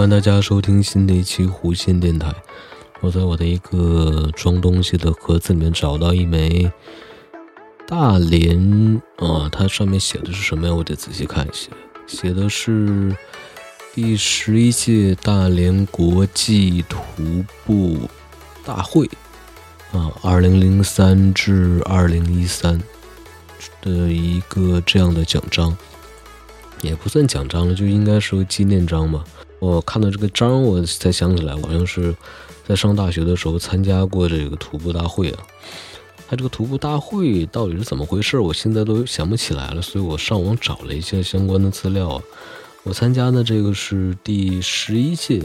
欢迎大家收听新的一期弧线电台。我在我的一个装东西的盒子里面找到一枚大连啊，它上面写的是什么呀？我得仔细看一下，写的是第十一届大连国际徒步大会啊，二零零三至二零一三的一个这样的奖章，也不算奖章了，就应该是个纪念章吧。我看到这个章，我才想起来，好像是在上大学的时候参加过这个徒步大会啊。它这个徒步大会到底是怎么回事，我现在都想不起来了，所以我上网找了一些相关的资料啊。我参加的这个是第十一届，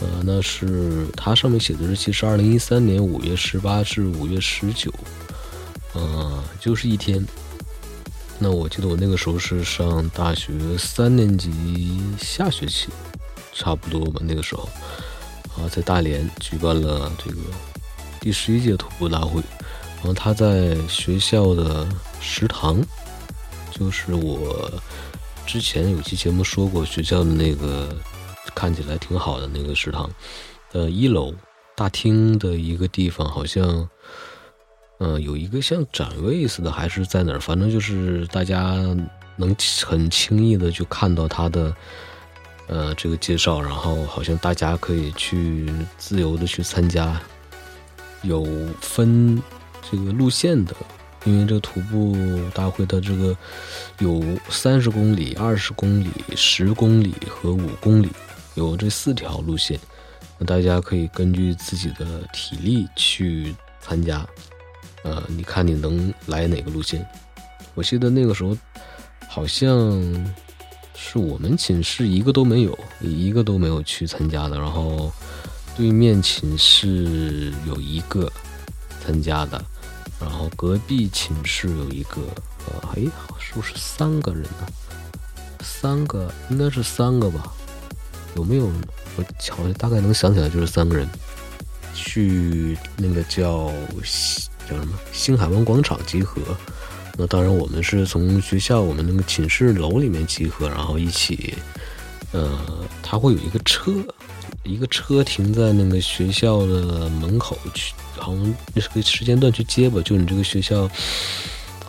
呃，那是它上面写的日期是二零一三年五月十八至五月十九，呃，就是一天。那我记得我那个时候是上大学三年级下学期。差不多吧，那个时候，啊，在大连举办了这个第十一届徒步大会，然后他在学校的食堂，就是我之前有期节目说过学校的那个看起来挺好的那个食堂的一楼大厅的一个地方，好像，嗯，有一个像展位似的，还是在哪儿？反正就是大家能很轻易的就看到他的。呃，这个介绍，然后好像大家可以去自由的去参加，有分这个路线的，因为这个徒步大会的这个有三十公里、二十公里、十公里和五公里，有这四条路线，那大家可以根据自己的体力去参加。呃，你看你能来哪个路线？我记得那个时候好像。是我们寝室一个都没有，一个都没有去参加的。然后对面寝室有一个参加的，然后隔壁寝室有一个，呃，哎，是不是三个人呢？三个应该是三个吧？有没有？我好像大概能想起来，就是三个人去那个叫叫什么星海湾广场集合。那当然，我们是从学校我们那个寝室楼里面集合，然后一起，呃，他会有一个车，一个车停在那个学校的门口去，好像那是个时间段去接吧。就你这个学校，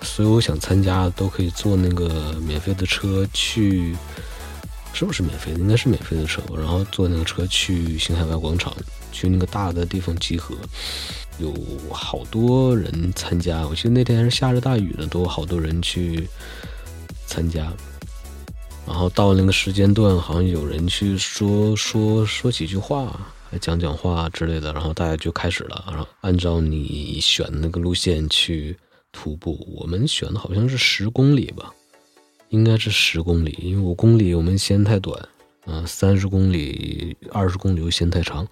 所有想参加都可以坐那个免费的车去，是不是免费的？应该是免费的车，然后坐那个车去星海湾广场，去那个大的地方集合。有好多人参加，我记得那天是下着大雨的，都有好多人去参加。然后到那个时间段，好像有人去说说说几句话，讲讲话之类的，然后大家就开始了，然后按照你选那个路线去徒步。我们选的好像是十公里吧，应该是十公里，因为五公里我们嫌太短，啊，三十公里、二十公里又嫌太长，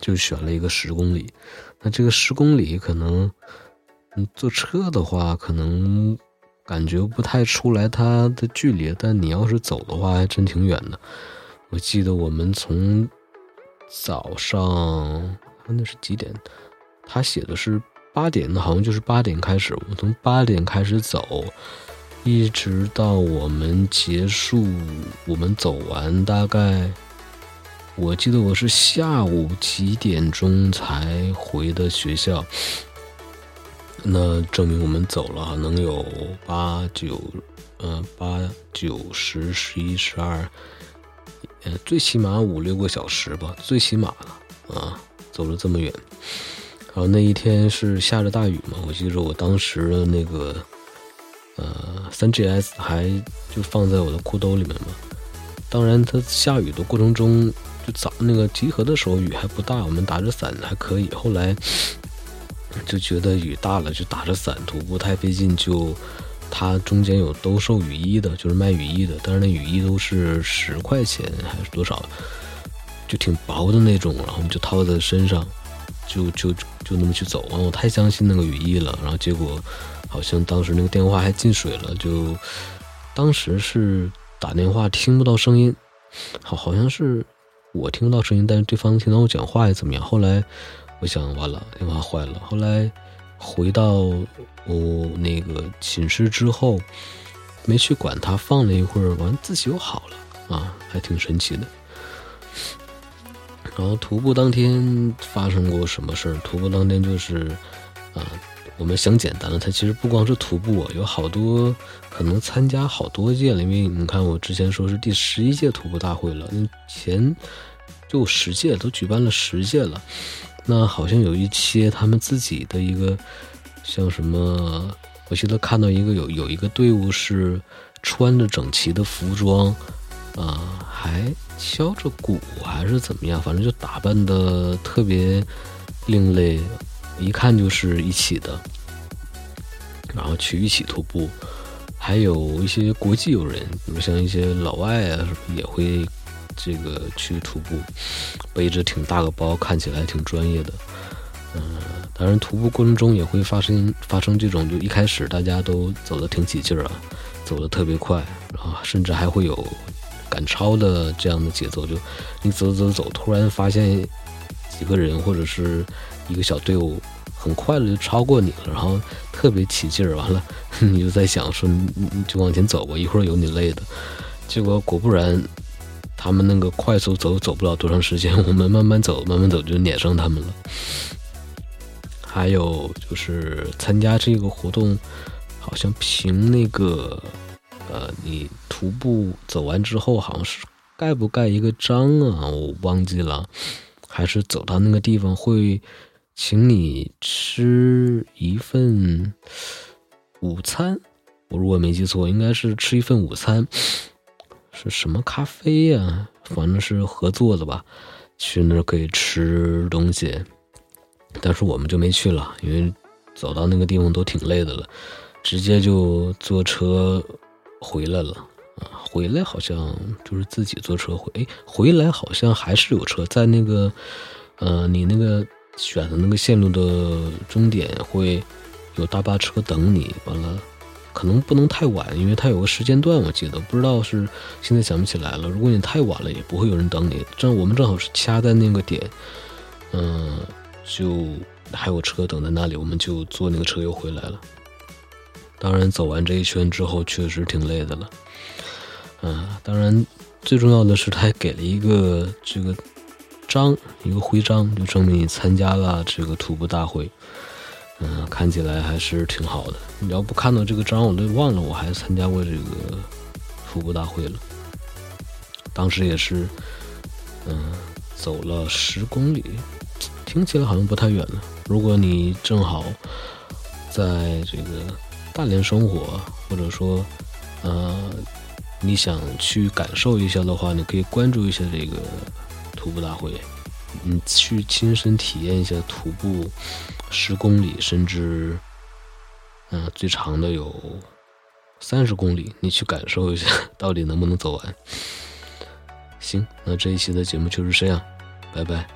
就选了一个十公里。那这个十公里可能，你坐车的话，可能感觉不太出来它的距离，但你要是走的话，还真挺远的。我记得我们从早上，那是几点？他写的是八点，好像就是八点开始。我从八点开始走，一直到我们结束，我们走完大概。我记得我是下午几点钟才回的学校，那证明我们走了能有八九，呃八九十十一十二，呃最起码五六个小时吧，最起码了啊，走了这么远。然后那一天是下着大雨嘛，我记得我当时的那个呃三 GS 还就放在我的裤兜里面嘛。当然，它下雨的过程中。就早那个集合的时候雨还不大，我们打着伞还可以。后来 就觉得雨大了，就打着伞徒步太费劲。就它中间有兜售雨衣的，就是卖雨衣的，但是那雨衣都是十块钱还是多少，就挺薄的那种。然后我们就套在身上，就就就那么去走。完，我太相信那个雨衣了。然后结果好像当时那个电话还进水了，就当时是打电话听不到声音，好好像是。我听不到声音，但是对方能听到我讲话也怎么样？后来我想，完了，电话坏了。后来回到我那个寝室之后，没去管它，放了一会儿，完自己又好了啊，还挺神奇的。然后徒步当天发生过什么事儿？徒步当天就是啊，我们想简单了，它其实不光是徒步，有好多可能参加好多届了，因为你看我之前说是第十一届徒步大会了，前就十届都举办了十届了，那好像有一些他们自己的一个像什么，我记得看到一个有有一个队伍是穿着整齐的服装啊，还。敲着鼓还是怎么样，反正就打扮的特别另类，一看就是一起的。然后去一起徒步，还有一些国际友人，比如像一些老外啊，也会这个去徒步，背着挺大个包，看起来挺专业的。嗯，当然徒步过程中也会发生发生这种，就一开始大家都走的挺起劲儿啊，走的特别快，然后甚至还会有。赶超的这样的节奏，就你走走走，突然发现几个人或者是一个小队伍，很快的就超过你了，然后特别起劲儿，完了你就在想说，你你就往前走吧，一会儿有你累的。结果果不然，他们那个快速走走不了多长时间，我们慢慢走慢慢走就撵上他们了。还有就是参加这个活动，好像凭那个。呃，你徒步走完之后，好像是盖不盖一个章啊？我忘记了，还是走到那个地方会请你吃一份午餐？我如果没记错，应该是吃一份午餐，是什么咖啡呀？反正是合作的吧。去那儿可以吃东西，但是我们就没去了，因为走到那个地方都挺累的了，直接就坐车。回来了啊！回来好像就是自己坐车回，哎，回来好像还是有车在那个，呃，你那个选的那个线路的终点会有大巴车等你。完了，可能不能太晚，因为它有个时间段，我记得不知道是现在想不起来了。如果你太晚了，也不会有人等你。正我们正好是掐在那个点，嗯，就还有车等在那里，我们就坐那个车又回来了。当然，走完这一圈之后，确实挺累的了。嗯，当然，最重要的是，他还给了一个这个章，一个徽章，就证明你参加了这个徒步大会。嗯，看起来还是挺好的。你要不看到这个章，我都忘了我还参加过这个徒步大会了。当时也是，嗯，走了十公里，听起来好像不太远了。如果你正好在这个。大连生活，或者说，呃，你想去感受一下的话，你可以关注一下这个徒步大会，你去亲身体验一下徒步十公里，甚至，嗯，最长的有三十公里，你去感受一下，到底能不能走完？行，那这一期的节目就是这样，拜拜。